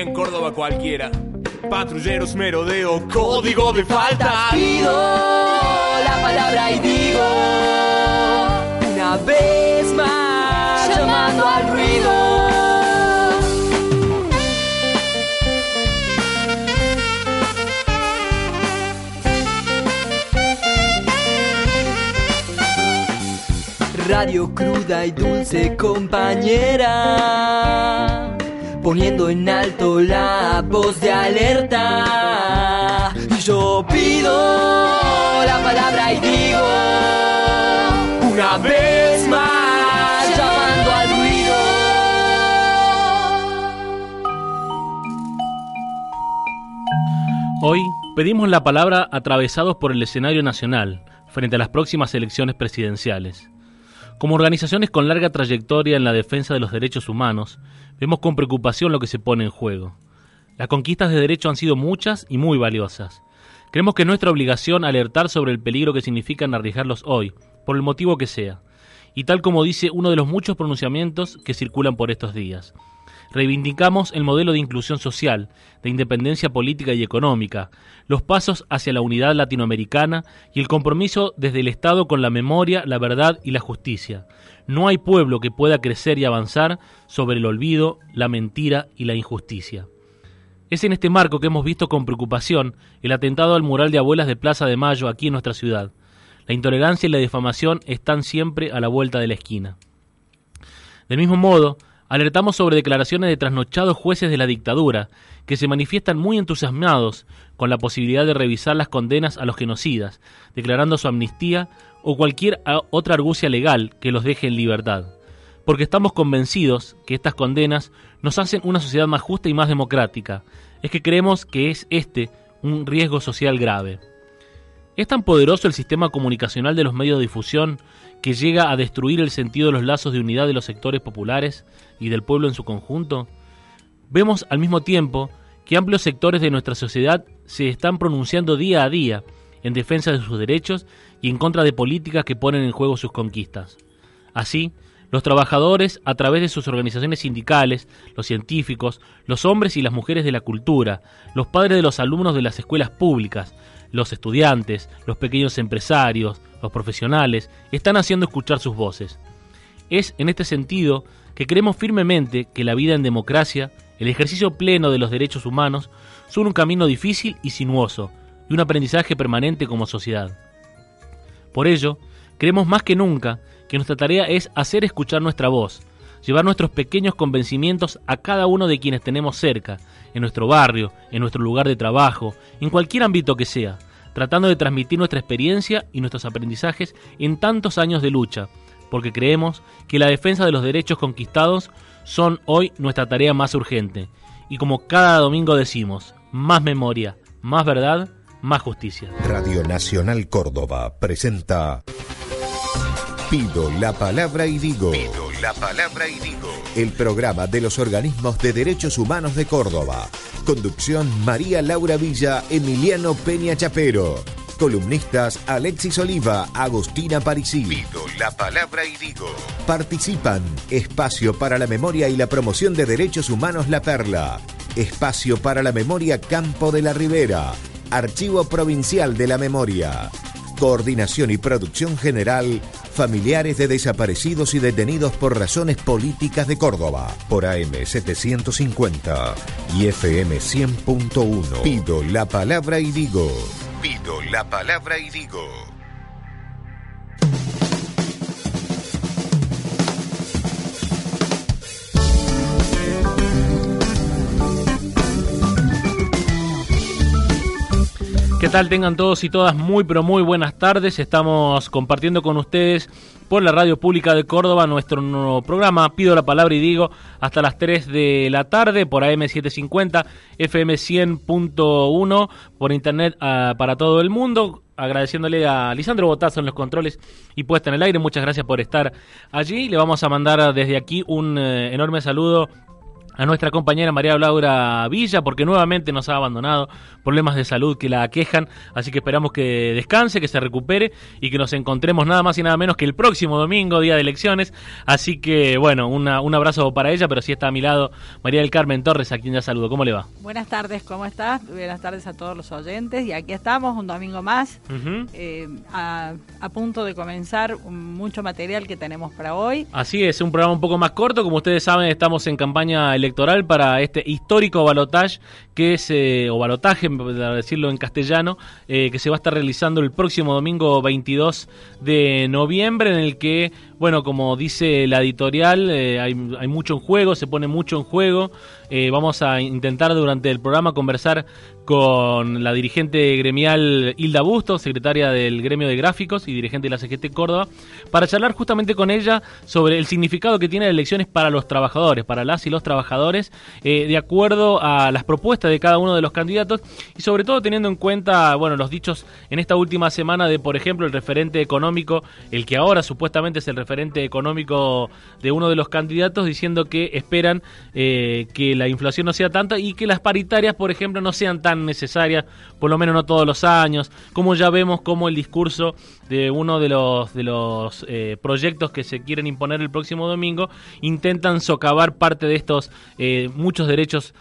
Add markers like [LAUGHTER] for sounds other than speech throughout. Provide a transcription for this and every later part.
En Córdoba cualquiera. Patrulleros, merodeo, código de falta. Pido la palabra y digo una vez más llamando al ruido. Radio cruda y dulce compañera, poniendo en alto la voz de alerta. Y yo pido la palabra y digo una vez más llamando al ruido. Hoy pedimos la palabra atravesados por el escenario nacional frente a las próximas elecciones presidenciales. Como organizaciones con larga trayectoria en la defensa de los derechos humanos, vemos con preocupación lo que se pone en juego. Las conquistas de derecho han sido muchas y muy valiosas. Creemos que es nuestra obligación alertar sobre el peligro que significan arriesgarlos hoy, por el motivo que sea, y tal como dice uno de los muchos pronunciamientos que circulan por estos días. Reivindicamos el modelo de inclusión social, de independencia política y económica, los pasos hacia la unidad latinoamericana y el compromiso desde el Estado con la memoria, la verdad y la justicia. No hay pueblo que pueda crecer y avanzar sobre el olvido, la mentira y la injusticia. Es en este marco que hemos visto con preocupación el atentado al mural de abuelas de Plaza de Mayo aquí en nuestra ciudad. La intolerancia y la difamación están siempre a la vuelta de la esquina. Del mismo modo, alertamos sobre declaraciones de trasnochados jueces de la dictadura, que se manifiestan muy entusiasmados con la posibilidad de revisar las condenas a los genocidas, declarando su amnistía o cualquier otra argucia legal que los deje en libertad. Porque estamos convencidos que estas condenas nos hacen una sociedad más justa y más democrática. Es que creemos que es este un riesgo social grave. ¿Es tan poderoso el sistema comunicacional de los medios de difusión que llega a destruir el sentido de los lazos de unidad de los sectores populares y del pueblo en su conjunto? Vemos al mismo tiempo que amplios sectores de nuestra sociedad se están pronunciando día a día en defensa de sus derechos y en contra de políticas que ponen en juego sus conquistas. Así, los trabajadores, a través de sus organizaciones sindicales, los científicos, los hombres y las mujeres de la cultura, los padres de los alumnos de las escuelas públicas, los estudiantes, los pequeños empresarios, los profesionales, están haciendo escuchar sus voces. Es en este sentido que creemos firmemente que la vida en democracia, el ejercicio pleno de los derechos humanos, son un camino difícil y sinuoso, y un aprendizaje permanente como sociedad. Por ello, creemos más que nunca que nuestra tarea es hacer escuchar nuestra voz, llevar nuestros pequeños convencimientos a cada uno de quienes tenemos cerca, en nuestro barrio, en nuestro lugar de trabajo, en cualquier ámbito que sea, tratando de transmitir nuestra experiencia y nuestros aprendizajes en tantos años de lucha, porque creemos que la defensa de los derechos conquistados son hoy nuestra tarea más urgente. Y como cada domingo decimos, más memoria, más verdad, más justicia. Radio Nacional Córdoba presenta Pido la palabra y digo. La palabra y digo. El programa de los organismos de derechos humanos de Córdoba. Conducción María Laura Villa, Emiliano Peña Chapero. Columnistas Alexis Oliva, Agustina Parisí. Pido la palabra y digo. Participan Espacio para la Memoria y la Promoción de Derechos Humanos La Perla. Espacio para la Memoria Campo de la Ribera. Archivo Provincial de la Memoria. Coordinación y producción general, familiares de desaparecidos y detenidos por razones políticas de Córdoba, por AM 750 y FM 100.1. Pido la palabra y digo. Pido la palabra y digo. ¿Qué tal? Tengan todos y todas muy pero muy buenas tardes. Estamos compartiendo con ustedes por la radio pública de Córdoba nuestro nuevo programa. Pido la palabra y digo hasta las 3 de la tarde por AM750, FM 100.1, por internet ah, para todo el mundo. Agradeciéndole a Lisandro Botazo en los controles y puesta en el aire. Muchas gracias por estar allí. Le vamos a mandar desde aquí un eh, enorme saludo a nuestra compañera María Laura Villa porque nuevamente nos ha abandonado, problemas de salud que la aquejan, así que esperamos que descanse, que se recupere y que nos encontremos nada más y nada menos que el próximo domingo, día de elecciones, así que bueno, una- un abrazo para ella, pero sí está a mi lado María del Carmen Torres, a quien ya saludo, ¿cómo le va? Buenas tardes, ¿cómo estás? Buenas tardes a todos los oyentes y aquí estamos un domingo más eh, a, a punto de comenzar mucho material que tenemos para hoy. Así es, un programa un poco más corto. Como ustedes saben, estamos en campaña electoral para este histórico balotaje, que es, eh, o balotaje, para decirlo en castellano, eh, que se va a estar realizando el próximo domingo 22 de noviembre, en el que, bueno, como dice la editorial, eh, hay, mucho en juego, se pone mucho en juego. Eh, vamos a intentar durante el programa conversar con la dirigente gremial Hilda Busto, secretaria del gremio de gráficos y dirigente de la CGT Córdoba, para charlar justamente con ella sobre el significado que tiene las elecciones para los trabajadores, para las y los trabajadores, eh, de acuerdo a las propuestas de cada uno de los candidatos y sobre todo teniendo en cuenta, bueno, los dichos en esta última semana de, por ejemplo, el referente económico, el que ahora supuestamente es el referente económico de uno de los candidatos, diciendo que esperan eh, que la inflación no sea tanta y que las paritarias, por ejemplo, no sean tan necesarias, por lo menos no todos los años, como ya vemos como el discurso de uno de los de los eh, proyectos que se quieren imponer el próximo domingo intentan socavar parte de estos eh, muchos derechos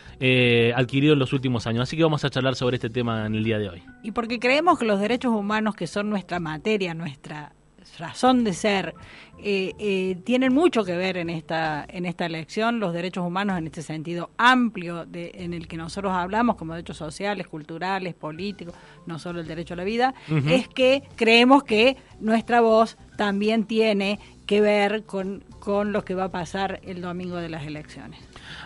adquiridos en los últimos años. Así que vamos a charlar sobre este tema en el día de hoy. Y porque creemos que los derechos humanos, que son nuestra materia, nuestra razón de ser, eh, eh, tienen mucho que ver en esta en esta elección. Los derechos humanos, en este sentido amplio de, en el que nosotros hablamos, como derechos sociales, culturales, políticos, no solo el derecho a la vida, es que creemos que nuestra voz también tiene que ver con, con lo que va a pasar el domingo de las elecciones.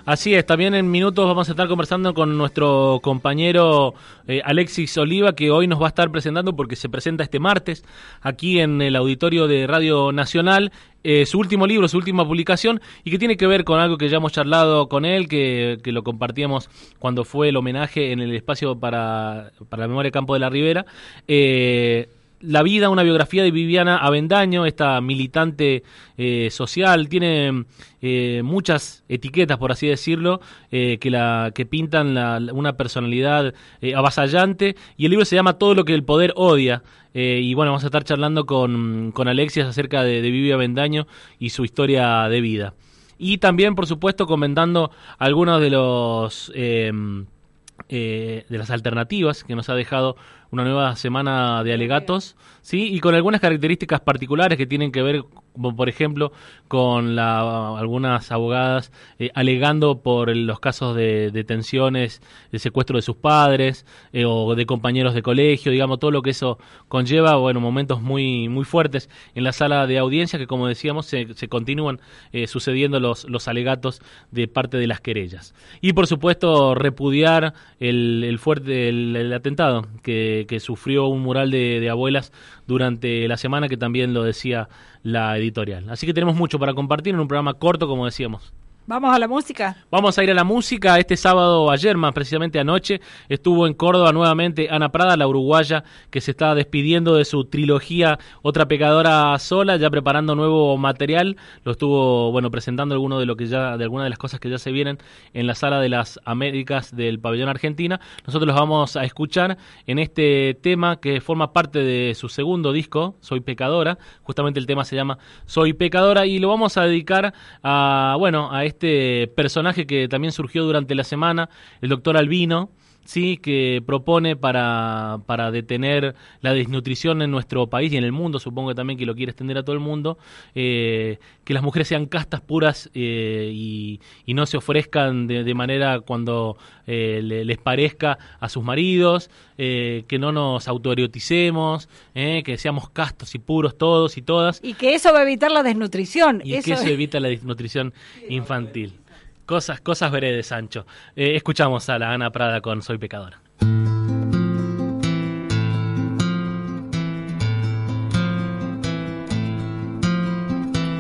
Así es, también en minutos vamos a estar conversando con nuestro compañero eh, Alexis Oliva, que hoy nos va a estar presentando porque se presenta este martes aquí en el auditorio de Radio Nacional. eh, su último libro, su última publicación, y que tiene que ver con algo que ya hemos charlado con él, que, que lo compartíamos cuando fue el homenaje en el espacio para, para la memoria Campo de la Ribera. Eh, la vida, una biografía de Viviana Avendaño, esta militante eh, social, tiene eh, muchas etiquetas, por así decirlo, eh, que, la, que pintan una personalidad avasallante, y el libro se llama Todo lo que el poder odia, y bueno, vamos a estar charlando con, con Alexias acerca de, de Vivi Avendaño y su historia de vida. Y también, por supuesto, comentando algunos de los... de las alternativas que nos ha dejado una nueva semana de alegatos, sí, y con algunas características particulares que tienen que ver, como por ejemplo, con la, algunas abogadas eh, alegando por los casos de detenciones, de secuestro de sus padres eh, o de compañeros de colegio, digamos, todo lo que eso conlleva, bueno, momentos muy muy fuertes en la sala de audiencia que, como decíamos, se, se continúan eh, sucediendo los, los alegatos de parte de las querellas. Y, por supuesto, repudiar el, el fuerte el, el atentado que, que sufrió un mural de, abuelas durante la semana, que también lo decía la editorial. Así que tenemos mucho para compartir en un programa corto, como decíamos. Vamos a la música. Vamos a ir a la música. Este sábado, ayer más precisamente anoche, estuvo en Córdoba nuevamente Ana Prada, la uruguaya, que se está despidiendo de su trilogía Otra pecadora sola, ya preparando nuevo material. Lo estuvo, bueno, presentando alguno de lo que ya, de algunas de las cosas que ya se vienen en la sala de las Américas del Pabellón Argentina. Nosotros los vamos a escuchar en este tema que forma parte de su segundo disco, Soy Pecadora. Justamente el tema se llama Soy Pecadora y lo vamos a dedicar a, bueno, a este personaje que también surgió durante la semana, el doctor Albino, sí, que propone para, para detener la desnutrición en nuestro país y en el mundo, supongo que también que lo quiere extender a todo el mundo, eh, que las mujeres sean castas puras eh, y, y no se ofrezcan de, de manera cuando eh, le- les parezca a sus maridos, eh, que no nos autoeroticemos, eh, que seamos castos y puros todos y todas, Y que eso va a evitar la desnutrición. y eso que eso evita la desnutrición infantil. Cosas, cosas veré de Sancho. Eh, escuchamos a la Ana Prada con Soy Pecadora.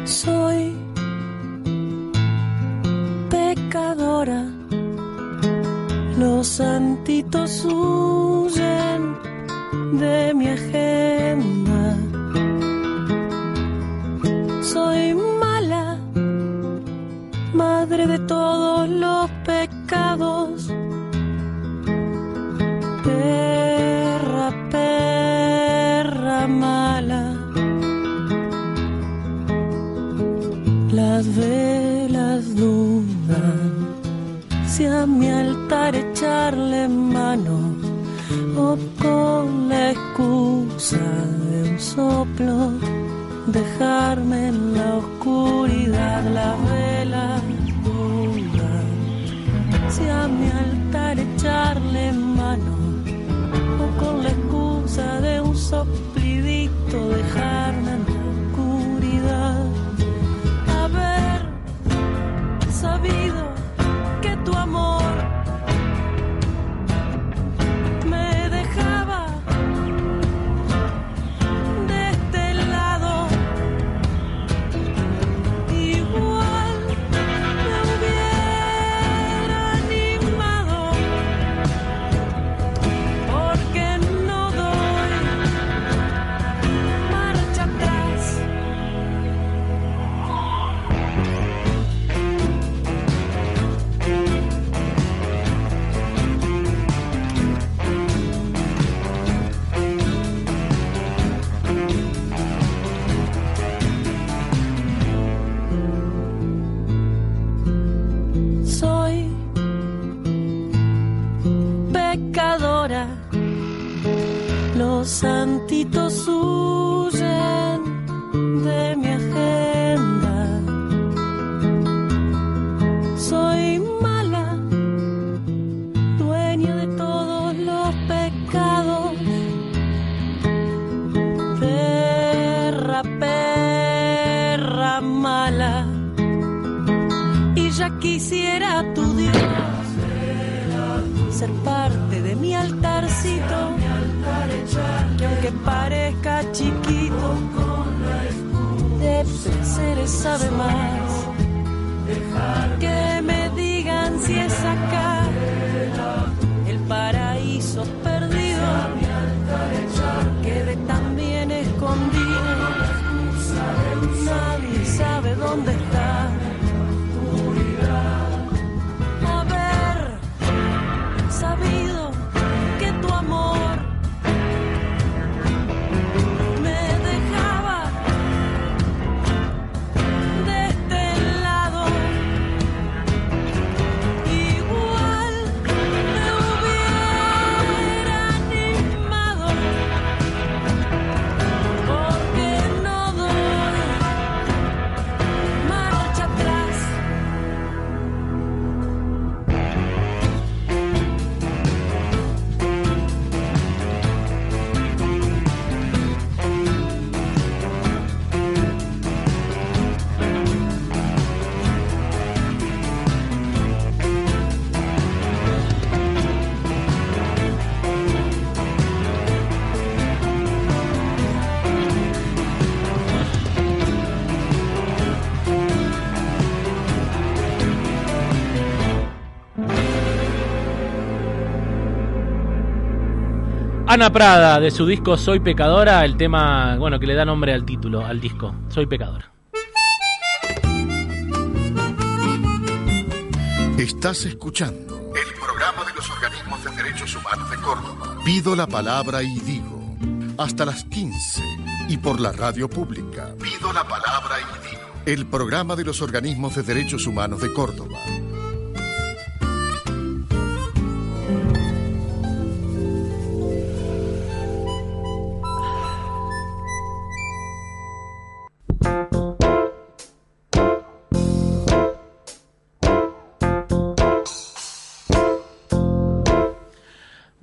Soy pecadora, los santitos huyen de mi agenda madre de todos los pecados. Perra, perra mala. Las velas dudan si a mi altar echarle mano o con la excusa de un soplo dejarme en la oscuridad las velas dudan si a mi altar echarle mano. O con la excusa de un soplidito dejarme Ana Prada, de su disco Soy Pecadora, el tema, bueno, que le da nombre al título, al disco, Soy Pecadora. Estás escuchando el programa de los organismos de derechos humanos de Córdoba. Pido la palabra y digo, hasta las 15 y por la radio pública. Pido la palabra y digo, el programa de los organismos de derechos humanos de Córdoba.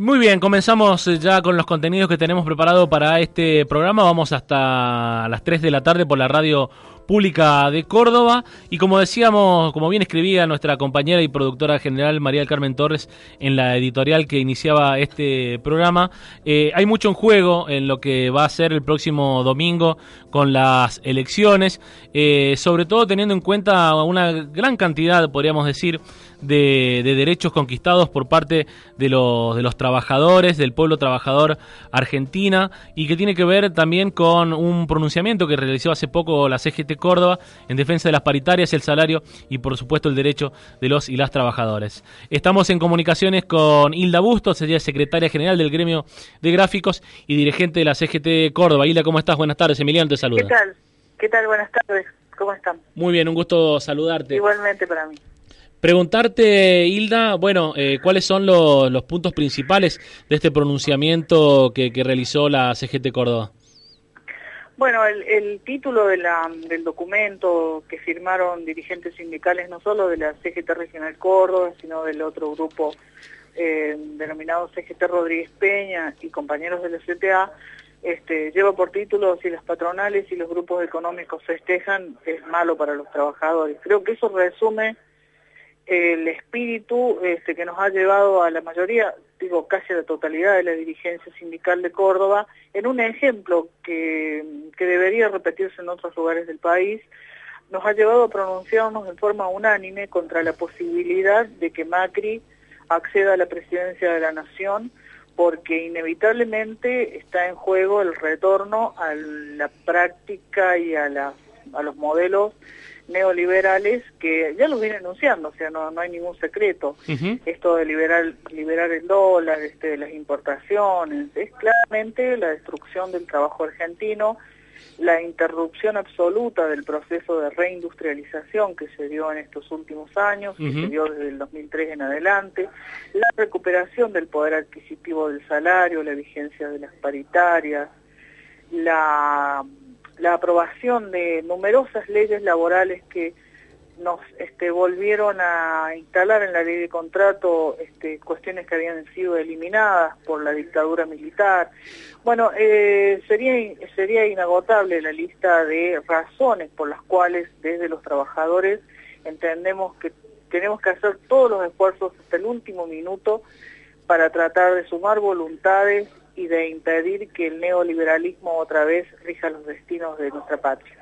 Muy bien, comenzamos eh, ya con los contenidos que tenemos preparado para este programa. Vamos hasta las 3 de la tarde por la radio Pública de Córdoba. Y como decíamos, como bien escribía nuestra compañera y productora general María del Carmen Torres en la editorial que iniciaba este programa, eh, hay mucho en juego en lo que va a ser el próximo domingo con las elecciones, eh, sobre todo teniendo en cuenta una gran cantidad, podríamos decir, de, derechos conquistados por parte de los, de los trabajadores, del pueblo trabajador argentina, y que tiene que ver también con un pronunciamiento que realizó hace poco la CGT Córdoba en defensa de las paritarias, el salario y por supuesto el derecho de los y las trabajadores. Estamos en comunicaciones con Hilda Bustos, ella es secretaria general del gremio de gráficos y dirigente de la CGT Córdoba. Hilda, ¿cómo estás? Buenas tardes, Emiliano te saluda. ¿Qué tal? ¿Qué tal? Buenas tardes. ¿Cómo están? Muy bien, un gusto saludarte. Igualmente para mí. Preguntarte, Hilda, bueno, eh, ¿cuáles son los, puntos principales de este pronunciamiento que, realizó la CGT Córdoba? Bueno, el, título de la, del documento que firmaron dirigentes sindicales, no solo de la CGT Regional Córdoba, sino del otro grupo eh, denominado CGT Rodríguez Peña y compañeros de la CTA, este, lleva por título si las patronales y los grupos económicos festejan, es malo para los trabajadores. Creo que eso resume el espíritu este, que nos ha llevado a la mayoría, digo casi a la totalidad de la dirigencia sindical de Córdoba, en un ejemplo que, que debería repetirse en otros lugares del país, nos ha llevado a pronunciarnos en forma unánime contra la posibilidad de que Macri acceda a la presidencia de la Nación, porque inevitablemente está en juego el retorno a la práctica y a, a los modelos neoliberales que ya los vienen anunciando, o sea, no, no hay ningún secreto. Esto de liberar, liberar el dólar, este, las importaciones, es claramente la destrucción del trabajo argentino, la interrupción absoluta del proceso de reindustrialización que se dio en estos últimos años, que se dio desde el 2003 en adelante, la recuperación del poder adquisitivo del salario, la vigencia de las paritarias, la la aprobación de numerosas leyes laborales que nos este, volvieron a instalar en la ley de contrato este, cuestiones que habían sido eliminadas por la dictadura militar. Bueno, eh, sería, sería inagotable la lista de razones por las cuales desde los trabajadores entendemos que tenemos que hacer todos los esfuerzos hasta el último minuto para tratar de sumar voluntades y de impedir que el neoliberalismo otra vez rija los destinos de nuestra patria.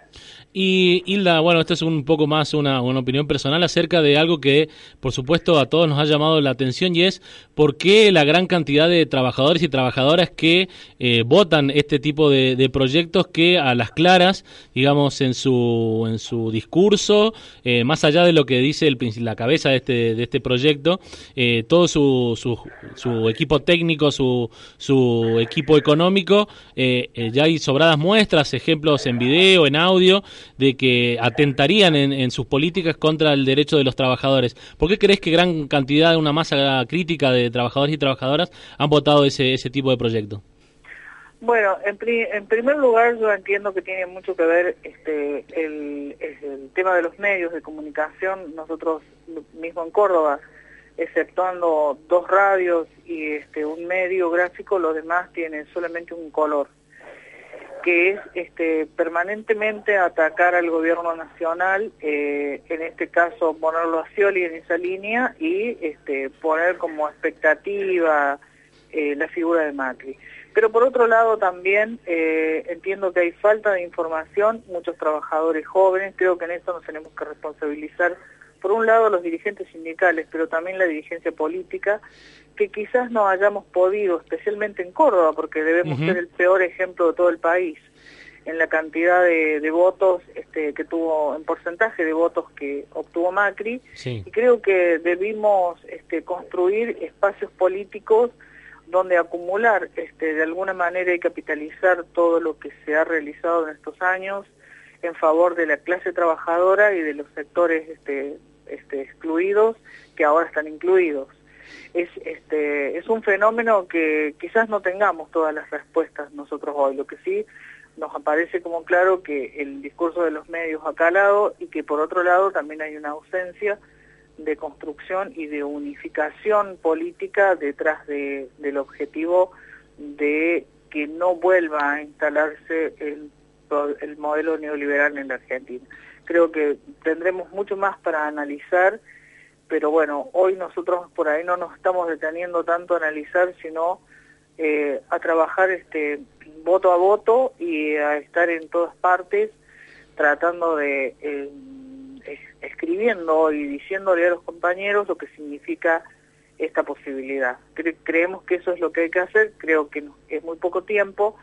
Y Hilda, bueno, esto es un poco más una, opinión personal acerca de algo que, por supuesto, a todos nos ha llamado la atención y es por qué la gran cantidad de trabajadores y trabajadoras que eh, votan este tipo de, proyectos que a las claras, digamos, en su, en su discurso, eh, más allá de lo que dice el, la cabeza de este, de este proyecto, eh, todo su, su, su, equipo técnico, su, su equipo económico, ya hay sobradas muestras, ejemplos en video, en audio, de que atentarían en, sus políticas contra el derecho de los trabajadores. ¿Por qué crees que gran cantidad de una masa crítica de trabajadores y trabajadoras han votado ese, ese tipo de proyecto? Bueno, en, primer lugar yo entiendo que tiene mucho que ver este, el, el, tema de los medios de comunicación. Nosotros mismo en Córdoba, exceptuando dos radios y este, un medio gráfico, los demás tienen solamente un color que es este, permanentemente atacar al gobierno nacional, eh, en este caso ponerlo a Scioli en esa línea y este, poner como expectativa eh, la figura de Macri. Pero por otro lado también eh, entiendo que hay falta de información, muchos trabajadores jóvenes, creo que en esto nos tenemos que responsabilizar, por un lado los dirigentes sindicales, pero también la dirigencia política, que quizás no hayamos podido, especialmente en Córdoba, porque debemos ser el peor ejemplo de todo el país, en la cantidad de, votos este, que tuvo, en porcentaje de votos que obtuvo Macri, y creo que debimos este, construir espacios políticos donde acumular este, de alguna manera y capitalizar todo lo que se ha realizado en estos años en favor de la clase trabajadora y de los sectores este, este, excluidos que ahora están incluidos es, este, es un fenómeno que quizás no tengamos todas las respuestas nosotros hoy. Lo que sí nos aparece como claro que el discurso de los medios ha calado y que por otro lado también hay una ausencia de construcción y de unificación política detrás del objetivo de que no vuelva a instalarse el el modelo neoliberal en la Argentina. Creo que tendremos mucho más para analizar, pero bueno, hoy nosotros por ahí no nos estamos deteniendo tanto a analizar, sino eh, a trabajar este voto a voto y a estar en todas partes tratando de eh, escribiendo y diciéndole a los compañeros lo que significa esta posibilidad. creemos que eso es lo que hay que hacer, creo que es muy poco tiempo,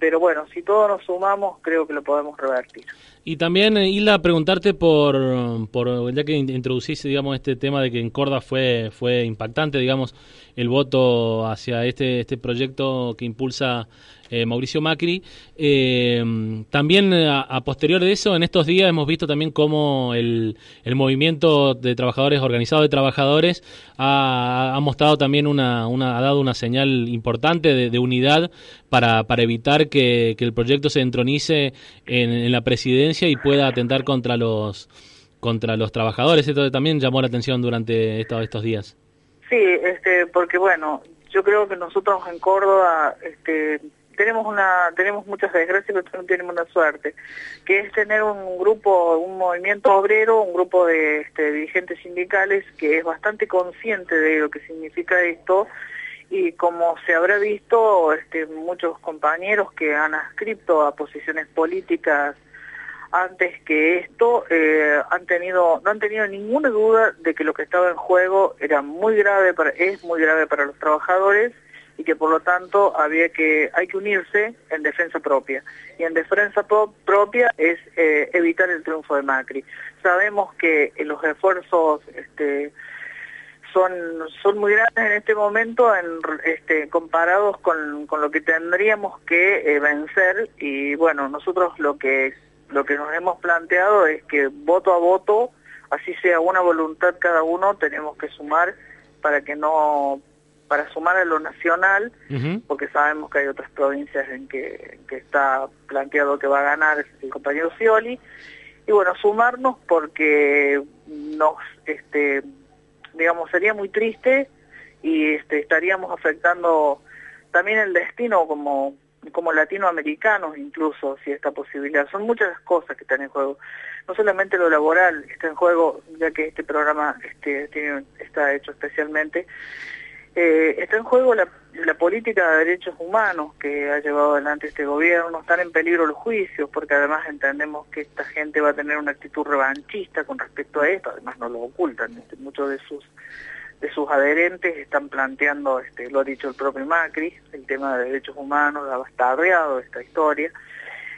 pero bueno, si todos nos sumamos, creo que lo podemos revertir. Y también, eh, Hilda, preguntarte por, por, ya que introduciste, digamos, este tema de que en Córdoba fue, fue impactante, digamos, el voto hacia este, este proyecto que impulsa eh, Mauricio Macri. Eh, también a, posterior de eso, en estos días hemos visto también cómo el, movimiento de trabajadores, organizado de trabajadores, ha, ha mostrado también una, una, ha dado una señal importante de, unidad para, para evitar que, que, el proyecto se entronice en, en la presidencia y pueda atentar contra los contra los trabajadores. Esto también llamó la atención durante estos, estos días. Sí, este, porque bueno, yo creo que nosotros en Córdoba este, tenemos una tenemos muchas desgracias pero no tenemos una suerte que es tener un grupo un movimiento obrero un grupo de este, dirigentes sindicales que es bastante consciente de lo que significa esto. Y como se habrá visto este, muchos compañeros que han adscrito a posiciones políticas antes que esto eh, han tenido no han tenido ninguna duda de que lo que estaba en juego era muy grave es muy grave para los trabajadores y que por lo tanto había que, hay que unirse en defensa propia. Y en defensa propia es eh, evitar el triunfo de Macri. Sabemos que eh, los esfuerzos este, son, son muy grandes en este momento en, este, comparados con, con lo que tendríamos que eh, vencer y bueno, nosotros lo que, lo que nos hemos planteado es que voto a voto, así sea una voluntad cada uno, tenemos que sumar para que no para sumar a lo nacional, porque sabemos que hay otras provincias en que, está planteado que va a ganar el compañero Scioli, y bueno, sumarnos porque nos, este, digamos, sería muy triste y este, estaríamos afectando también el destino como, como latinoamericanos incluso, si esta posibilidad. Son muchas cosas que están en juego. No solamente lo laboral está en juego, ya que este programa este, tiene, está hecho especialmente, eh, está en juego la, política de derechos humanos que ha llevado adelante este gobierno, están en peligro los juicios, porque además entendemos que esta gente va a tener una actitud revanchista con respecto a esto, además no lo ocultan, este, muchos de sus de sus adherentes están planteando, este, lo ha dicho el propio Macri, el tema de derechos humanos, ha bastardeado esta historia,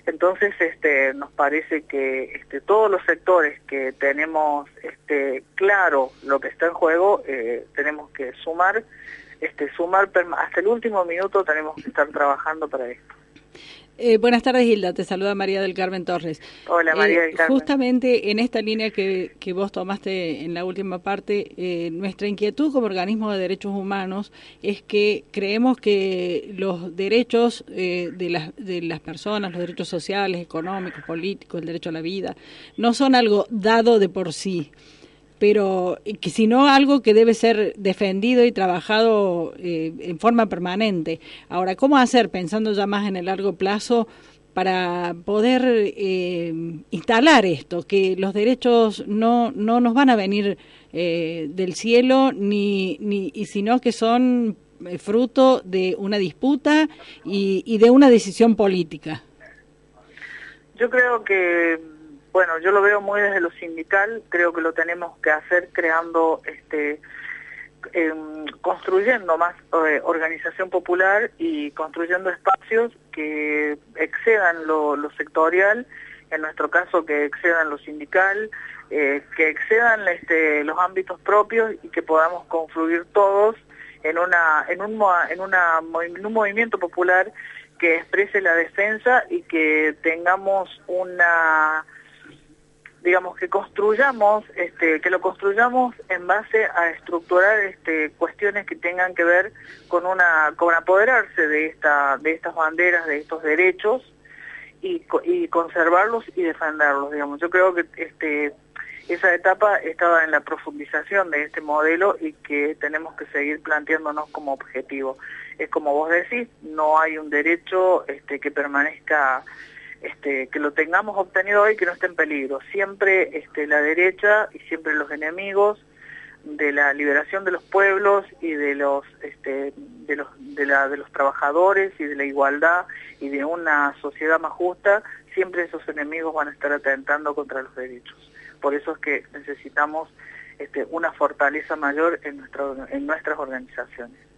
entonces, este, nos parece que este, todos los sectores que tenemos este, claro lo que está en juego, eh, tenemos que sumar, este, sumar hasta el último minuto tenemos que estar trabajando para esto. Eh, buenas tardes, Hilda. Te saluda María del Carmen Torres. Hola, María del eh, Carmen. Justamente en esta línea que, que vos tomaste en la última parte, eh, nuestra inquietud como organismo de derechos humanos es que creemos que los derechos de, las, de las personas, los derechos sociales, económicos, políticos, el derecho a la vida, no son algo dado de por sí pero que sino algo que debe ser defendido y trabajado eh, en forma permanente. Ahora, ¿cómo hacer, pensando ya más en el largo plazo, para poder eh, instalar esto, que los derechos no, no nos van a venir eh, del cielo, ni, ni, sino que son fruto de una disputa y, y de una decisión política? Yo creo que bueno, yo lo veo muy desde lo sindical, creo que lo tenemos que hacer creando, este, em, construyendo más eh, organización popular y construyendo espacios que excedan lo, sectorial, en nuestro caso que excedan lo sindical, eh, que excedan este, los ámbitos propios y que podamos confluir todos en, una, en, un, una, en un movimiento popular que exprese la defensa y que tengamos una digamos, que construyamos, este, que lo construyamos en base a estructurar este, cuestiones que tengan que ver con una, con apoderarse de esta, de estas banderas, de estos derechos y, y conservarlos y defenderlos, digamos. Yo creo que este, esa etapa estaba en la profundización de este modelo y que tenemos que seguir planteándonos como objetivo. Es como vos decís, no hay un derecho este, que permanezca este, que lo tengamos obtenido hoy que no esté en peligro. Siempre este, la derecha y siempre los enemigos de la liberación de los pueblos y de los, este, de los, trabajadores y de la igualdad y de una sociedad más justa, siempre esos enemigos van a estar atentando contra los derechos. Por eso es que necesitamos una fortaleza mayor en nuestras organizaciones.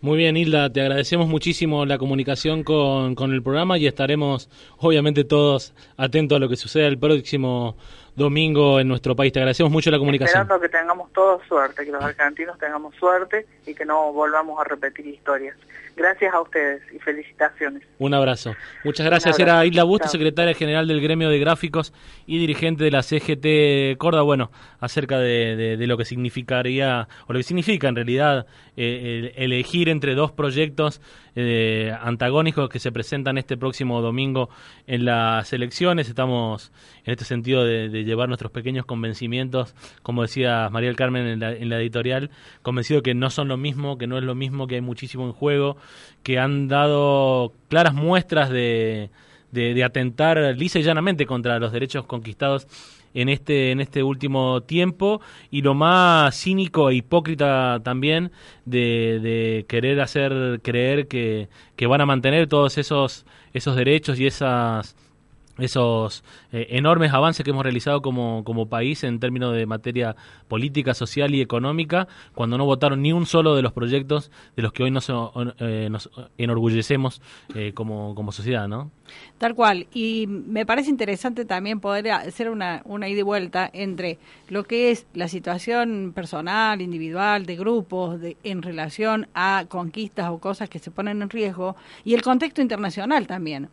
Muy bien, Hilda, te agradecemos muchísimo la comunicación con, con, el programa y estaremos, obviamente, todos atentos a lo que suceda el próximo domingo en nuestro país. Te agradecemos mucho la comunicación. Esperando que tengamos toda suerte, que los argentinos tengamos suerte y que no volvamos a repetir historias. Gracias a ustedes y felicitaciones. Un abrazo. Muchas gracias. Era Isla Busto, secretaria general del gremio de gráficos y dirigente de la CGT Córdoba. Bueno, acerca de, de, lo que significaría, o lo que significa en realidad, eh, elegir entre dos proyectos eh, antagónicos que se presentan este próximo domingo en las elecciones. Estamos en este sentido de, de llevar nuestros pequeños convencimientos, como decía María del Carmen en la, en la editorial, convencido que no son lo mismo, que no es lo mismo, que hay muchísimo en juego que han dado claras muestras de, de, atentar lisa y llanamente contra los derechos conquistados en este en este último tiempo. Y lo más cínico e hipócrita también de, de querer hacer creer que, que van a mantener todos esos esos derechos y esas esos eh, enormes avances que hemos realizado como, como país en términos de materia política, social y económica, cuando no votaron ni un solo de los proyectos de los que hoy nos, eh, nos enorgullecemos eh, como, como sociedad, ¿no? Tal cual. Y me parece interesante también poder hacer una, una ida y vuelta entre lo que es la situación personal, individual, de grupos, de, en relación a conquistas o cosas que se ponen en riesgo, y el contexto internacional también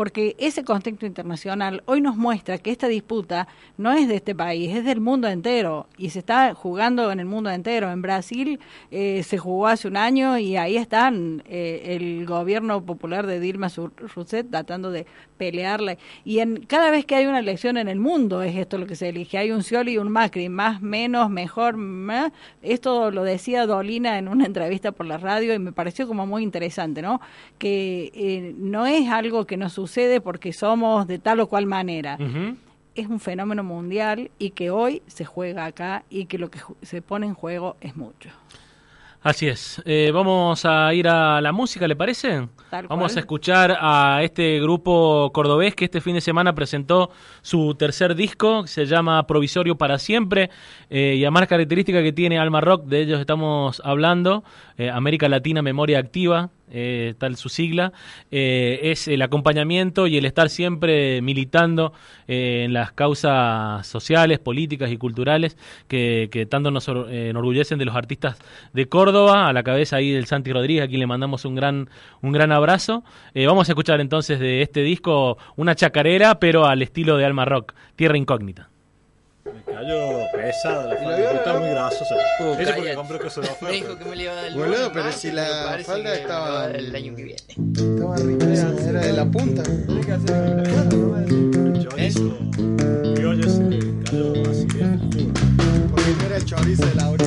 porque ese contexto internacional hoy nos muestra que esta disputa no es de este país, es del mundo entero y se está jugando en el mundo entero. En Brasil eh, se jugó hace un año y ahí están eh, el gobierno popular de Dilma Rousseff tratando de pelearle. Y en cada vez que hay una elección en el mundo es esto lo que se elige. Hay un Scioli y un Macri, más, menos, mejor. Más. Esto lo decía Dolina en una entrevista por la radio y me pareció como muy interesante, ¿no? Que eh, no es algo que nos sucede porque somos de tal o cual manera. Es un fenómeno mundial y que hoy se juega acá y que lo que se pone en juego es mucho. Así es. Eh, vamos a ir a la música, ¿le parece? Tal vamos cual. a escuchar a este grupo cordobés que este fin de semana presentó su tercer disco, que se llama Provisorio para Siempre, eh, y a más característica que tiene Alma Rock, de ellos estamos hablando, eh, América Latina Memoria Activa, eh, tal su sigla, eh, es el acompañamiento y el estar siempre militando eh, en las causas sociales, políticas y culturales que, que tanto nos enorgullecen de los artistas de Córdoba, a la cabeza ahí del Santi Rodríguez, a quien le mandamos un gran, un gran abrazo. Vamos a escuchar entonces de este disco una chacarera, pero al estilo de Alma Rock, Tierra Incógnita. Me cayó pesado, la ¿Y lo falda está muy grasosa. Uh, Eso porque compré cosas de Me dijo oferta. que me le iba a dar el Boludo, pero más, si la falda que estaba- el año que viene. Estaba arriba, era de la punta. Chorizo. Y oye, se cayó así bien. Porque no era el chorizo de la olla.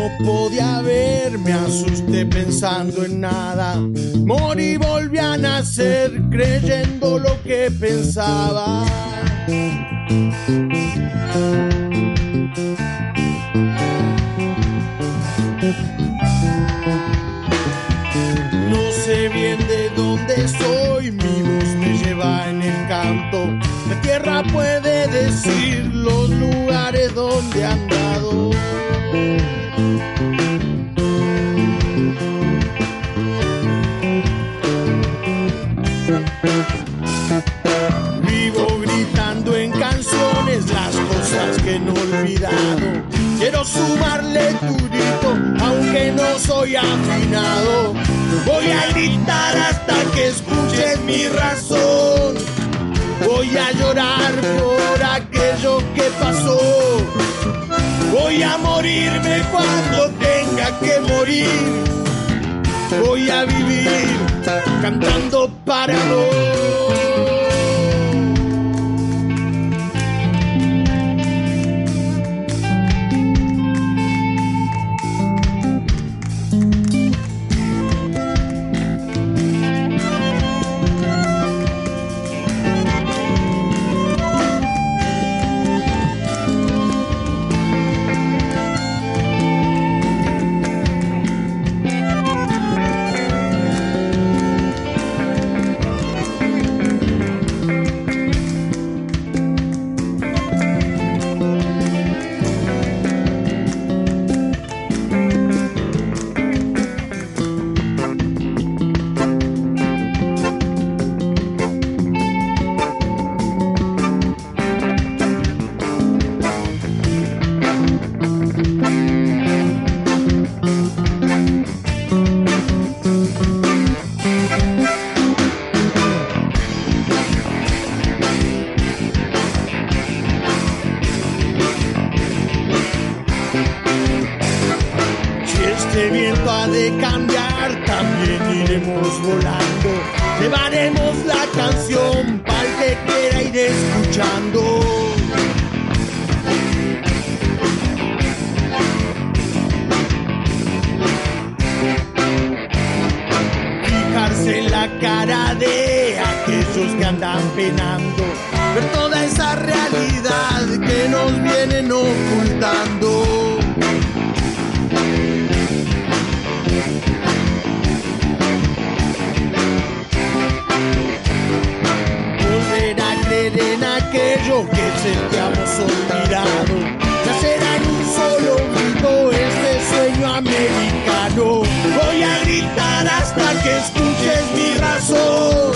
No podía ver, me asusté pensando en nada. Morí, volví a nacer creyendo lo que pensaba. No sé bien de dónde soy, mi voz me lleva en el canto. La tierra puede decir los lugares donde han dado. Vivo gritando en canciones las cosas que no he olvidado. Quiero sumarle turito, aunque no soy afinado. Voy a gritar hasta que escuchen mi razón. Voy a llorar por aquello que pasó. Voy a morirme cuando tenga que morir. Voy a vivir cantando para vos. Volando. Llevaremos la canción para el que quiera ir escuchando. Fijarse en la cara de aquellos que andan penando, ver toda esa realidad que nos vienen ocultando. Aquello que sentíamos olvidado. Nacer en un solo grito este sueño americano. Voy a gritar hasta que escuches mi razón.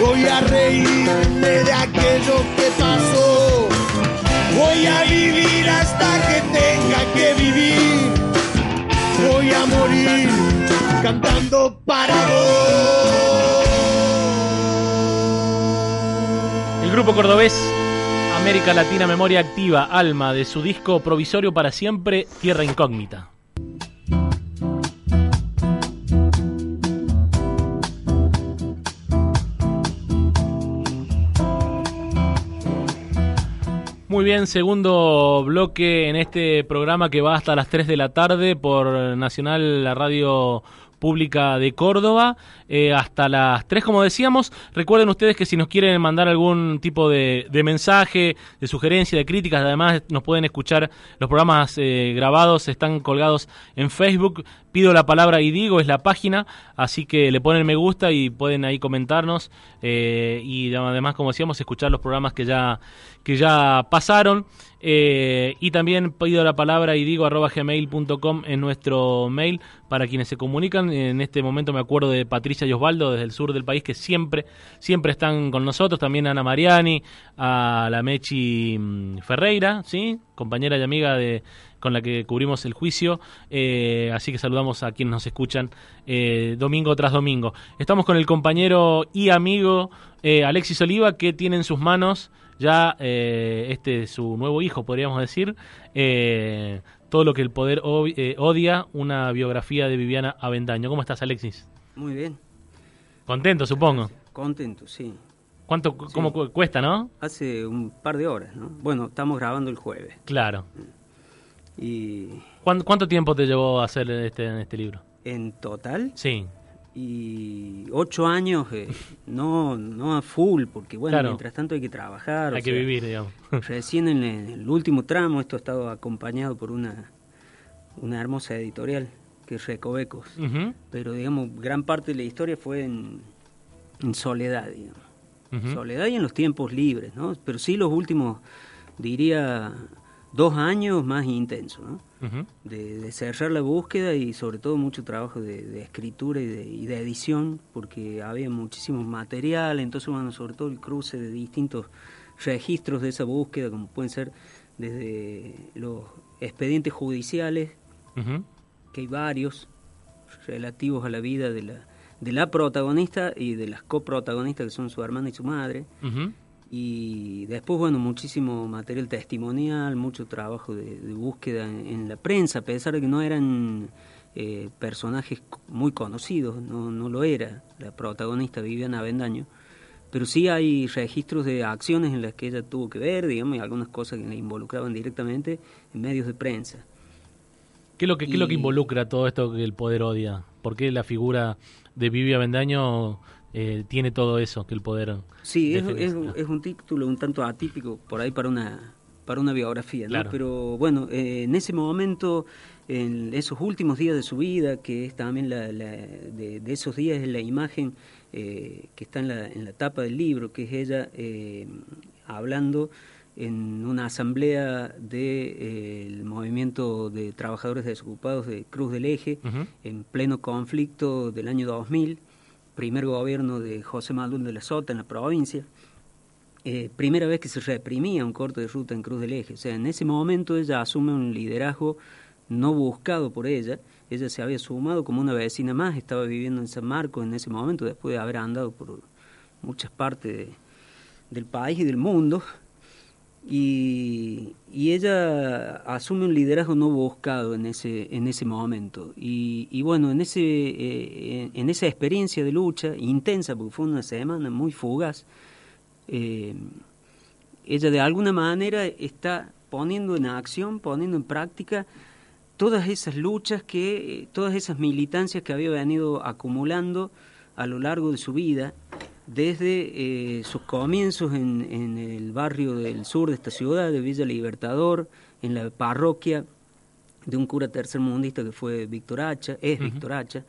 Voy a reírme de aquello que pasó. Voy a vivir hasta que tenga que vivir. Voy a morir cantando para vos. Grupo cordobés América Latina Memoria Activa, Alma, de su disco Provisorio para Siempre, Tierra Incógnita. Muy bien, segundo bloque en este programa que va hasta las 3 de la tarde por Nacional, la radio pública de Córdoba, eh, hasta las 3 como decíamos. Recuerden ustedes que si nos quieren mandar algún tipo de, mensaje, de sugerencia, de críticas, además nos pueden escuchar los programas eh, grabados, están colgados en Facebook. Pido la palabra y digo, es la página, así que le ponen me gusta y pueden ahí comentarnos eh, y además, como decíamos, escuchar los programas que ya, que ya pasaron. Eh, y también pido la palabra y digo arroba gmail.com en nuestro mail para quienes se comunican. En este momento me acuerdo de Patricia y Osvaldo desde el sur del país que siempre, siempre están con nosotros. También Ana Mariani, a la Mechi mm, Ferreira, ¿sí? compañera y amiga de con la que cubrimos el juicio. Eh, así que saludamos a quienes nos escuchan eh, domingo tras domingo. Estamos con el compañero y amigo eh, Alexis Oliva que tiene en sus manos ya eh, este su nuevo hijo, podríamos decir, eh, todo lo que el poder eh, odia, una biografía de Viviana Avendaño. ¿Cómo estás, Alexis? Muy bien, Contento, supongo. contento, sí. ¿Cuánto cu- cómo cu- cuesta, no? Hace un par de horas, ¿no? Bueno, estamos grabando el jueves. Claro. Y ¿Cuán- ¿Cuánto tiempo te llevó a hacer este, este libro? en total, Sí. Y ocho años, eh, no, no a full, porque bueno, Claro. mientras tanto hay que trabajar. o Hay que sea, vivir, digamos. [LAUGHS] Recién en el, el último tramo, esto ha estado acompañado por una, una hermosa editorial, que es Recovecos. Pero digamos, gran parte de la historia fue en, en soledad, digamos. Ujú. Soledad y en los tiempos libres, ¿no? Pero sí los últimos, diría, dos años más intensos, ¿no? De, de cerrar la búsqueda y sobre todo mucho trabajo de, de escritura y de, y de edición, porque había muchísimo material, entonces bueno, sobre todo el cruce de distintos registros de esa búsqueda, como pueden ser desde los expedientes judiciales, que hay varios relativos a la vida de la, de la protagonista y de las coprotagonistas que son su hermana y su madre, Ujú. Y después, bueno, muchísimo material testimonial, mucho trabajo de, de búsqueda en, en la prensa, a pesar de que no eran eh, personajes muy conocidos, no, no lo era la protagonista Viviana Avendaño, pero sí hay registros de acciones en las que ella tuvo que ver, digamos, y algunas cosas que la involucraban directamente en medios de prensa. ¿Qué es lo que, qué es lo que involucra todo esto que el poder odia? ¿Por qué la figura de Vivi Avendaño eh, tiene todo eso que el poder Sí, es, un- es un título un tanto atípico por ahí para una para una biografía, ¿no? Claro. Pero bueno, eh, en ese momento, en esos últimos días de su vida, que es también la, la- de, de esos días es la imagen eh, que está en la, en la tapa del libro, que es ella eh, hablando en una asamblea del movimiento de trabajadores desocupados de Cruz del Eje, en pleno conflicto del año 2000, primer gobierno de José Manuel de la Sota en la provincia, eh, primera vez que se reprimía un corte de ruta en Cruz del Eje. O sea, en ese momento ella asume un liderazgo no buscado por ella. Ella se había sumado como una vecina más, estaba viviendo en San Marcos en ese momento, después de haber andado por muchas partes de- del país y del mundo. Y, ella asume un liderazgo no buscado en ese, en ese momento. Y, y bueno, en, ese, eh, en esa experiencia de lucha intensa, porque fue una semana muy fugaz, eh, ella de alguna manera está poniendo en acción, poniendo en práctica todas esas luchas que, todas esas militancias que había venido acumulando a lo largo de su vida, desde eh, sus comienzos en, en, el barrio del sur de esta ciudad, de Villa Libertador, en la parroquia de un cura tercermundista que fue Víctor Hacha, es Víctor Hacha,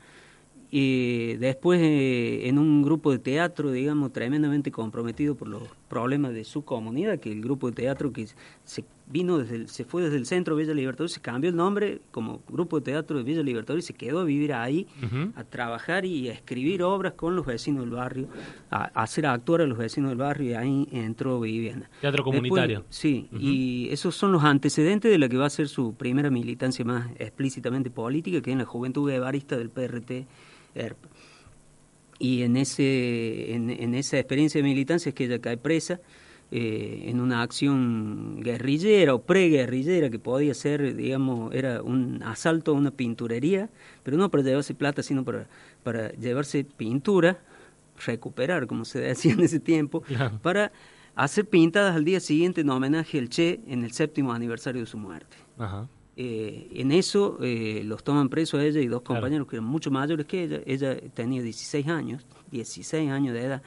y después eh, en un grupo de teatro, digamos, tremendamente comprometido por los problemas de su comunidad, que el grupo de teatro que se vino desde el- se fue desde el centro de Villa Libertador, se cambió el nombre como grupo de teatro de Villa Libertador y se quedó a vivir ahí, Ujú. a trabajar y a escribir obras con los vecinos del barrio, a, a hacer actuar a los vecinos del barrio y ahí entró Viviana. Teatro Después- comunitario. sí, y esos son los antecedentes de la que va a ser su primera militancia más explícitamente política, que es en la Juventud Guevarista del PRT ERP. Y en, ese, en, en esa experiencia de militancia es que ella cae presa eh, en una acción guerrillera o preguerrillera que podía ser, digamos, era un asalto a una pinturería, pero no para llevarse plata, sino para, para llevarse pintura, recuperar, como se [LAUGHS] decía en ese tiempo, Claro. para hacer pintadas al día siguiente en homenaje al Che en el séptimo aniversario de su muerte. Ajá. Eh, en eso eh, los toman preso a ella y dos Claro. compañeros que eran mucho mayores que ella. Ella tenía 16 años, 16 años de edad,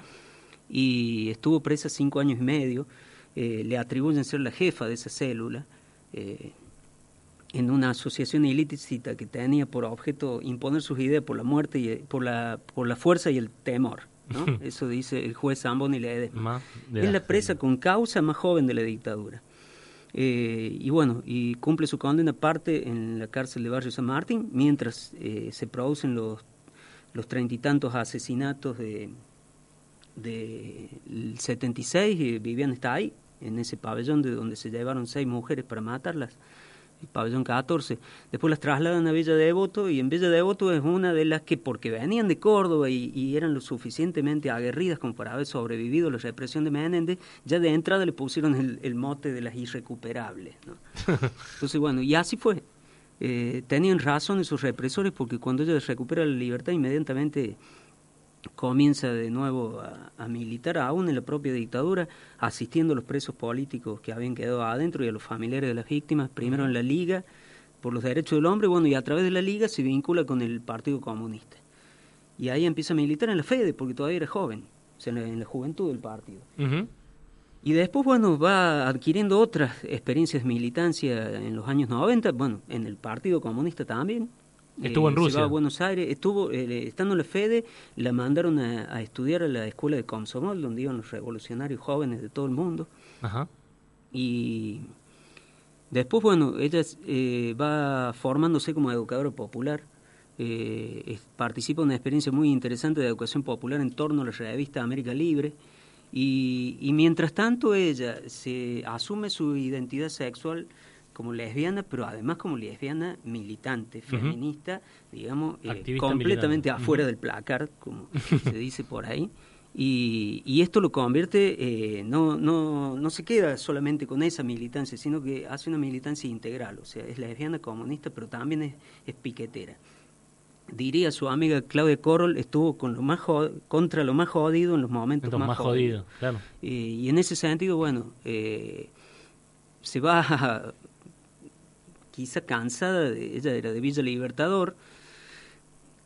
y estuvo presa cinco años y medio. Eh, le atribuyen ser la jefa de esa célula eh, en una asociación ilícita que tenía por objeto imponer sus ideas por la muerte y eh, por la, por la fuerza y el temor. ¿no? [LAUGHS] Eso dice el juez Zamboni Ledesma. Es la- presa con causa más joven de la dictadura. Eh, y bueno, y cumple su condena parte en la cárcel de Barrio San Martín, mientras eh, se producen los los treinta y tantos asesinatos de del 76, y Vivian está ahí, en ese pabellón de donde se llevaron seis mujeres para matarlas, el pabellón 14. Después las trasladan a Villa Devoto y en Villa Devoto es una de las que, porque venían de Córdoba y, y eran lo suficientemente aguerridas como para haber sobrevivido a la represión de Menéndez, ya de entrada le pusieron el, el mote de las irrecuperables. ¿no? [LAUGHS] Entonces, bueno, y así fue. Eh, tenían razón esos represores porque cuando ella recupera la libertad inmediatamente comienza de nuevo a, a militar, aún en la propia dictadura, asistiendo a los presos políticos que habían quedado adentro y a los familiares de las víctimas, primero en la Liga por los Derechos del Hombre, bueno, y a través de la Liga se vincula con el Partido Comunista. Y ahí empieza a militar en la FEDE, porque todavía era joven, o sea, en la, en la juventud del partido. Y después, bueno, va adquiriendo otras experiencias de militancia en los años 90, bueno, en el Partido Comunista también. Estuvo en Se Rusia. a Buenos Aires, estuvo, eh, estando en la FEDE, la mandaron a, a estudiar a la escuela de Comsomol, donde iban los revolucionarios jóvenes de todo el mundo. Ajá. Y después, bueno, ella eh, va formándose como educadora popular. Eh, es- participa en una experiencia muy interesante de educación popular en torno a la revista América Libre. Y, y mientras tanto ella se asume su identidad sexual como lesbiana, pero además como lesbiana militante, feminista, digamos, eh, completamente militante. afuera del placar, como [LAUGHS] se dice por ahí. Y, y esto lo convierte, eh, no, no, no se queda solamente con esa militancia, sino que hace una militancia integral, o sea, es lesbiana comunista, pero también es, es piquetera. Diría su amiga Claudia Corol, estuvo con lo más contra lo más jodido en los momentos Entonces, más, más jodido, claro. Eh, y en ese sentido, bueno, eh, se va quizá cansada, de, ella era de Villa Libertador,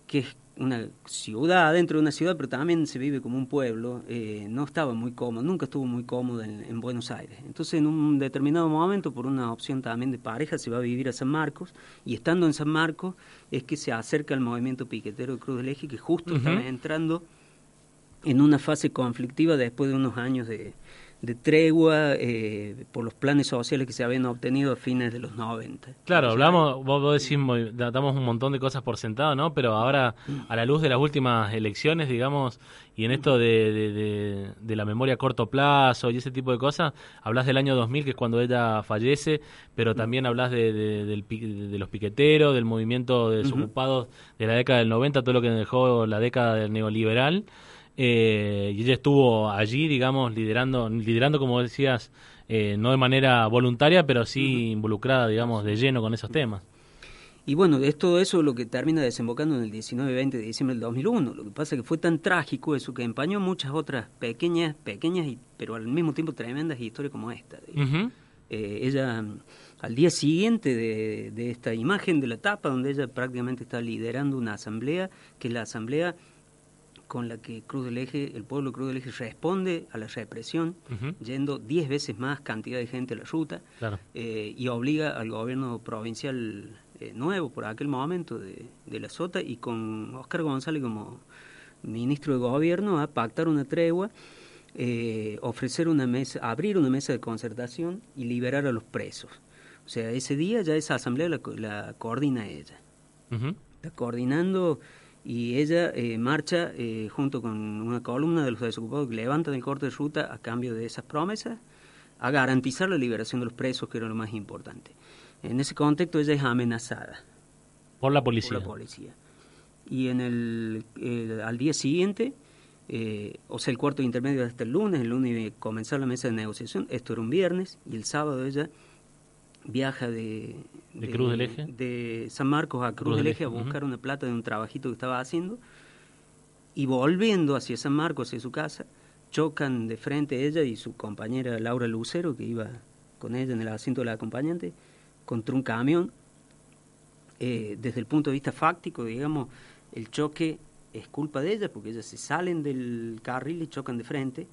que es una ciudad, dentro de una ciudad, pero también se vive como un pueblo, eh, no estaba muy cómodo, nunca estuvo muy cómoda en, en Buenos Aires. Entonces, en un determinado momento, por una opción también de pareja, se va a vivir a San Marcos, y estando en San Marcos es que se acerca al movimiento piquetero de Cruz del Eje, que justo Ujú. estaba entrando en una fase conflictiva después de unos años de, de tregua eh, por los planes sociales que se habían obtenido a fines de los 90. Claro, hablamos, vos, vos decís, damos un montón de cosas por sentado, ¿no? Pero ahora, a la luz de las últimas elecciones, digamos, y en esto de, de, de- de la memoria a corto plazo y ese tipo de cosas, hablas del año 2000, que es cuando ella fallece, pero también hablas de los piqueteros, del movimiento de desocupados de la década del 90, todo lo que dejó la década del neoliberal. Eh, y ella estuvo allí, digamos, liderando, liderando como decías, eh, no de manera voluntaria, pero sí involucrada, digamos, de lleno con esos temas. Y bueno, es todo eso lo que termina desembocando en el 19-20 de diciembre del 2001. Lo que pasa es que fue tan trágico eso que empañó muchas otras pequeñas, pequeñas, y, pero al mismo tiempo tremendas historias como esta. Eh, ella, al día siguiente de, de esta imagen de la tapa, donde ella prácticamente está liderando una asamblea, que es la asamblea con la que Cruz del Eje, el pueblo Cruz del Eje responde a la represión, Ujú. yendo 10 veces más cantidad de gente a la ruta, Claro. eh, y obliga al gobierno provincial eh, nuevo por aquel momento de, de la Sota y con Oscar González como ministro de gobierno a pactar una tregua, eh, ofrecer una mesa, abrir una mesa de concertación y liberar a los presos. O sea, ese día ya esa asamblea la, la coordina ella Ujú. está coordinando y ella eh, marcha eh, junto con una columna de los desocupados que levantan el corte de ruta a cambio de esas promesas a garantizar la liberación de los presos, que era lo más importante. En ese contexto ella es amenazada Por la por policía. la policía. Y en el, el- al día siguiente, eh, o sea, el cuarto intermedio hasta el lunes, el lunes comenzar la mesa de negociación, esto era un viernes, y el sábado ella viaja de, ¿De Cruz del Eje? de San Marcos a Cruz, del Eje a buscar una plata de un trabajito que estaba haciendo, y volviendo hacia San Marcos, hacia su casa, chocan de frente ella y su compañera Laura Lucero, que iba con ella en el asiento del acompañante, contra un camión. Eh, desde el punto de vista fáctico, digamos, el choque es culpa de ella, porque ellas se salen del carril y chocan de frente,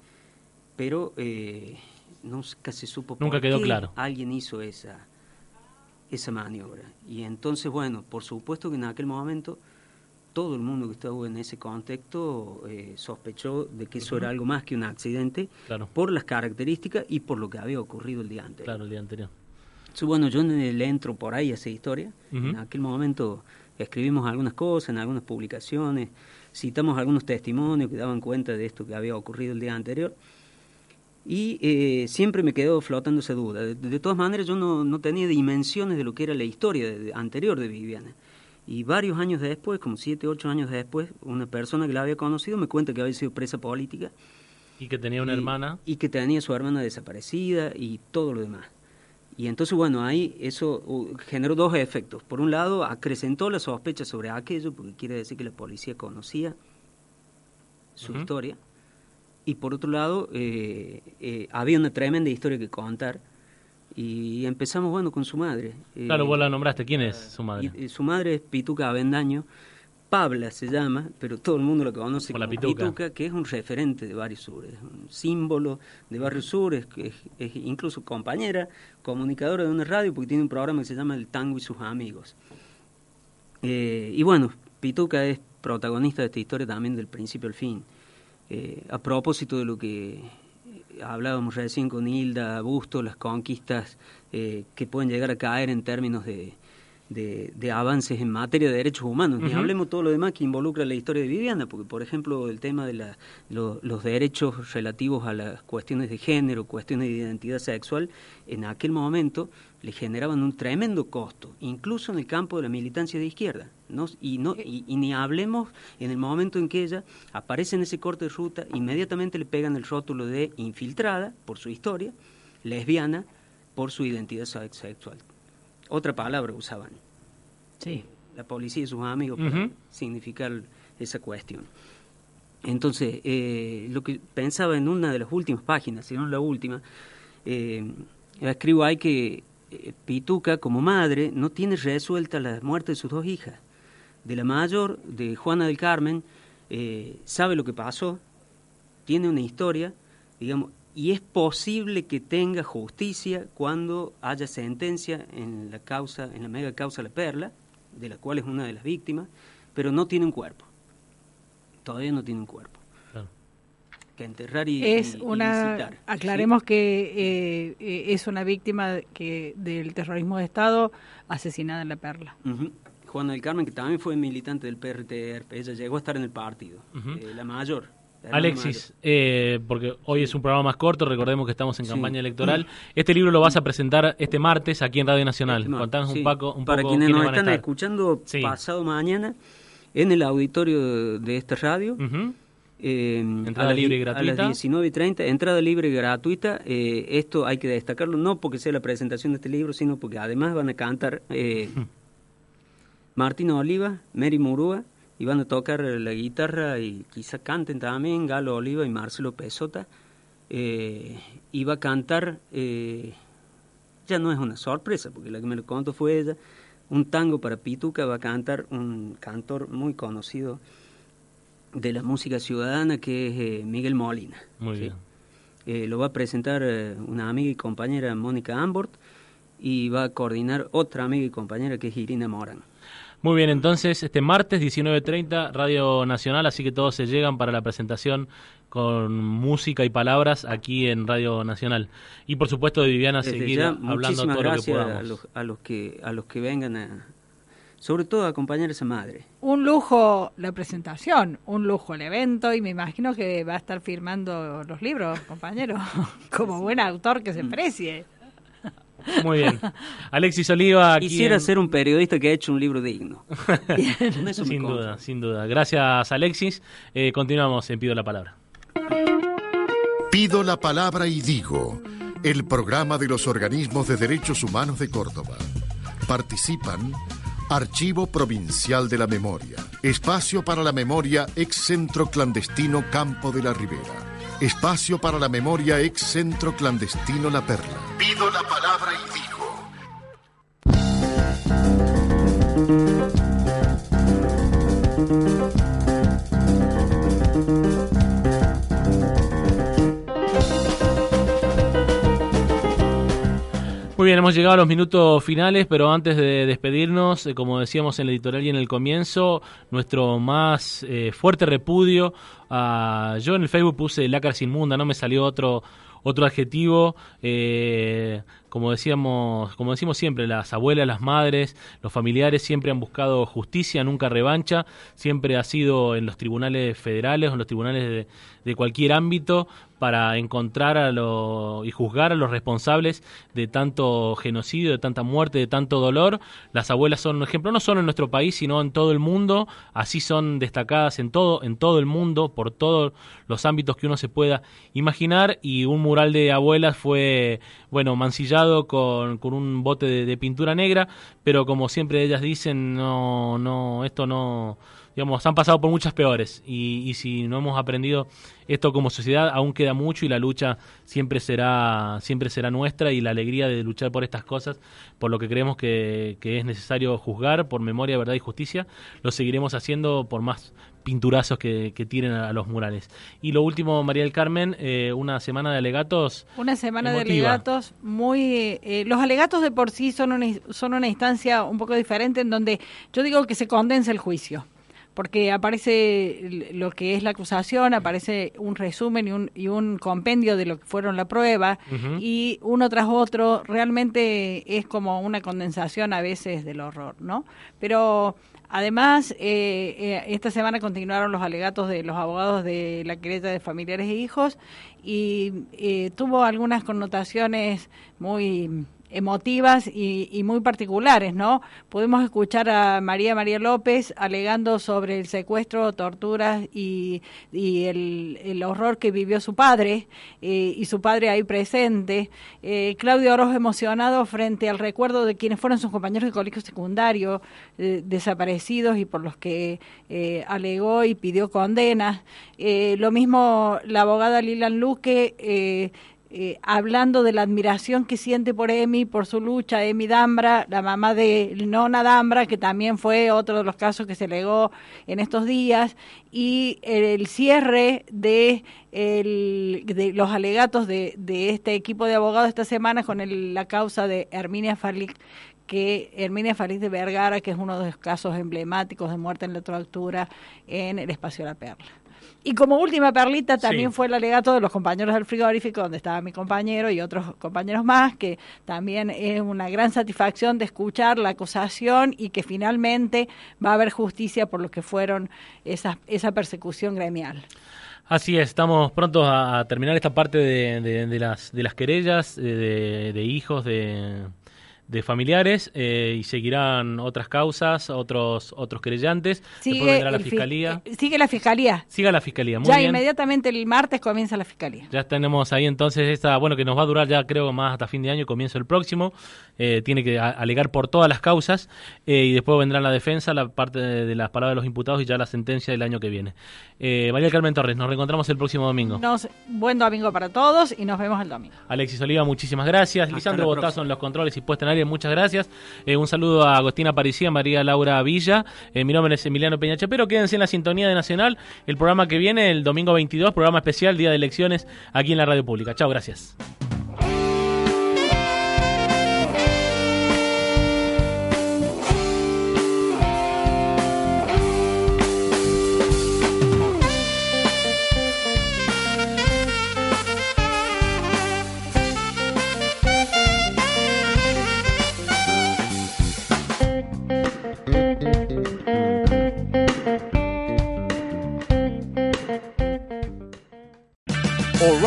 pero eh, nunca se supo Nunca por quedó qué claro. alguien hizo esa, esa maniobra. Y entonces, bueno, por supuesto que en aquel momento todo el mundo que estaba en ese contexto eh, sospechó de que eso era algo más que un accidente Claro. por las características y por lo que había ocurrido el día anterior. Claro, el día anterior. Bueno, yo le entro por ahí a esa historia. En aquel momento escribimos algunas cosas, en algunas publicaciones, citamos algunos testimonios que daban cuenta de esto que había ocurrido el día anterior. Y eh, siempre me quedó flotando esa duda. De, de todas maneras, yo no, no tenía dimensiones de lo que era la historia de- de- anterior de Viviana. Y varios años después, como siete, ocho años después, una persona que la había conocido me cuenta que había sido presa política Y que tenía una y- hermana. Y que tenía su hermana desaparecida y todo lo demás. Y entonces, bueno, ahí eso uh, generó dos efectos. Por un lado, acrecentó la sospecha sobre aquello, porque quiere decir que la policía conocía su Ujú. historia. Y por otro lado, eh, eh, había una tremenda historia que contar. Y empezamos, bueno, con su madre. Eh, Claro, vos la nombraste. ¿Quién es su madre? y- su madre es Pituca Avendaño. Pabla se llama, pero todo el mundo la conoce como Pituca. que es un referente de Barrio Sur, es un símbolo de Barrio Sur, es, es- es incluso compañera, comunicadora de una radio, porque tiene un programa que se llama El Tango y sus Amigos. Eh, y bueno, Pituca es protagonista de esta historia también del principio al fin. Eh, a propósito de lo que hablábamos recién con Hilda Busto, las conquistas eh, que pueden llegar a caer en términos de, de, de avances en materia de derechos humanos. Ni Ujú. hablemos todo lo demás que involucra la historia de Viviana, porque por ejemplo el tema de la, lo- los derechos relativos a las cuestiones de género, cuestiones de identidad sexual, en aquel momento le generaban un tremendo costo, incluso en el campo de la militancia de izquierda. ¿no? Y, no, y, y ni hablemos en el momento en que ella aparece en ese corte de ruta, inmediatamente le pegan el rótulo de infiltrada por su historia, lesbiana por su identidad sex- sexual. Otra palabra usaban. Sí. La policía y sus amigos para significar esa cuestión. Entonces, eh, lo que pensaba en una de las últimas páginas, si no en la última, eh, escribo ahí que eh, Pituca, como madre, no tiene resuelta la muerte de sus dos hijas. De la mayor, de Juana del Carmen, eh, sabe lo que pasó, tiene una historia, digamos, y es posible que tenga justicia cuando haya sentencia en la causa, en la mega causa La Perla, de la cual es una de las víctimas, pero no tiene un cuerpo. Todavía no tiene un cuerpo. Claro. Que enterrar y, es y- y una visitar. aclaremos que eh, eh, es una víctima que del terrorismo de Estado asesinada en la Perla. Ujú. Juana del Carmen, que también fue militante del PRTR, ella llegó a estar en el partido, eh, la mayor. Alexis, eh, porque hoy es un programa más corto, recordemos que estamos en Sí. campaña electoral. Este libro lo vas a presentar este martes aquí en Radio Nacional. Este Contanos sí. un, poco, un Para poco quienes nos están escuchando Sí. pasado mañana en el auditorio de, esta radio, Ujú. Eh, Entrada libre y gratuita. A las 19 y 30, entrada libre y gratuita. Eh, esto hay que destacarlo, no porque sea la presentación de este libro, sino porque además van a cantar eh, Martín Oliva, Mary Murúa, y van a tocar la guitarra y quizá canten también Galo Oliva y Marcelo Pesota. Eh, va a cantar, eh, ya no es una sorpresa, porque la que me lo contó fue ella, un tango para Pituca, va a cantar un cantor muy conocido de la música ciudadana que es eh, Miguel Molina. Muy ¿sí? bien. Eh, lo va a presentar eh, una amiga y compañera Mónica Ambort y va a coordinar otra amiga y compañera que es Irina Morán. Muy bien, entonces este martes 19.30 Radio Nacional, así que todos se llegan para la presentación con música y palabras aquí en Radio Nacional. Y por supuesto de Viviana Desde seguir ya, hablando muchísimas todo lo que gracias a podamos. los, a los que a los que vengan a, sobre todo a acompañar a esa madre. Un lujo la presentación, un lujo el evento y me imagino que va a estar firmando los libros, compañero, [LAUGHS] como buen autor que se precie. Muy bien. Alexis Oliva aquí [LAUGHS] Quisiera en- ser un periodista que ha hecho un libro digno. [LAUGHS] Eso sin duda, sin duda. Gracias Alexis. Eh, continuamos en Pido la Palabra. Pido la palabra y digo, el programa de los organismos de derechos humanos de Córdoba. Participan Archivo Provincial de la Memoria, Espacio para la Memoria ex Centro Clandestino Campo de la Ribera, Espacio para la Memoria ex Centro Clandestino La Perla. Pido la palabra y digo. Muy bien, hemos llegado a los minutos finales, pero antes de despedirnos, eh, como decíamos en el editorial y en el comienzo, nuestro más eh, fuerte repudio. yo en el Facebook puse lácar inmunda, no me salió otro otro adjetivo. eh, como decíamos, como decimos siempre, las abuelas, las madres, los familiares siempre han buscado justicia, nunca revancha. Siempre ha sido en los tribunales federales o en los tribunales de, de cualquier ámbito para encontrar a lo, y juzgar a los responsables de tanto genocidio, de tanta muerte, de tanto dolor. Las abuelas son un ejemplo no solo en nuestro país, sino en todo el mundo. Así son destacadas en todo, en todo el mundo, por todos los ámbitos que uno se pueda imaginar. Y un mural de abuelas fue, bueno, mancillado con, con un bote de, de pintura negra, pero como siempre ellas dicen, no, no, esto no, digamos, han pasado por muchas peores y, y si no hemos aprendido esto como sociedad, aún queda mucho y la lucha siempre será, siempre será nuestra y la alegría de luchar por estas cosas, por lo que creemos que, que es necesario juzgar por memoria, verdad y justicia, lo seguiremos haciendo por más pinturazos que, que tiren a los murales. Y lo último, María del Carmen, eh, una semana de alegatos. Una semana de alegatos muy... eh, los alegatos de por sí son una, son una instancia un poco diferente en donde yo digo que se condensa el juicio. Porque aparece lo que es la acusación, aparece un resumen y un, y un compendio de lo que fueron la prueba, y uno tras otro realmente es como una condensación a veces del horror, ¿no? Pero además, eh, eh, esta semana continuaron los alegatos de los abogados de la querella de familiares e hijos y eh, tuvo algunas connotaciones muy emotivas y, y muy particulares, ¿no? Pudimos escuchar a María María López alegando sobre el secuestro, torturas y, y el, horror que vivió su padre eh, y su padre ahí presente. Eh, Claudio Oroz emocionado frente al recuerdo de quienes fueron sus compañeros de colegio secundario eh, desaparecidos y por los que alegó y pidió condenas. Lo mismo la abogada Lilan Luque. Eh, hablando de la admiración que siente por Emi, por su lucha, Emi Dambra, la mamá de Nona Dambra, que también fue otro de los casos que se legó en estos días, y el cierre de, los alegatos de, este equipo de abogados esta semana con el- la causa de Herminia Falic que Herminia Falic de Vergara, que es uno de los casos emblemáticos de muerte en la tortura en el espacio La Perla. Y como última perlita también Sí. fue el alegato de los compañeros del frigorífico, donde estaba mi compañero y otros compañeros más, que también es una gran satisfacción de escuchar la acusación y que finalmente va a haber justicia por lo que fueron esas, esa persecución gremial. Así es, estamos prontos a, terminar esta parte de, de- de las, de las querellas, eh, de, de hijos, de, de familiares eh, y seguirán otras causas, otros otros querellantes. Sigue Después vendrá la fiscalía. eh, sigue la fiscalía. Siga la fiscalía, muy ya bien. inmediatamente el martes comienza la fiscalía. Ya tenemos ahí entonces esta, bueno, que nos va a durar ya creo más hasta fin de año y comienzo el próximo. Eh, tiene que alegar por todas las causas eh, y después vendrá la defensa, la parte de, de las palabras de los imputados y ya la sentencia del año que viene. Eh, María del Carmen Torres, nos reencontramos el próximo domingo. Nos, buen domingo para todos y nos vemos el domingo. Alexis Oliva, muchísimas gracias. Lisandro Botazo en los controles y puesta en muchas gracias. Eh, un saludo a Agostina Parecía, María Laura Villa. Eh, mi nombre es Emiliano Peña Chapero. Quédense en la sintonía de Nacional. El programa que viene, el domingo 22, programa especial, día de elecciones, aquí en la radio pública. Chao, gracias.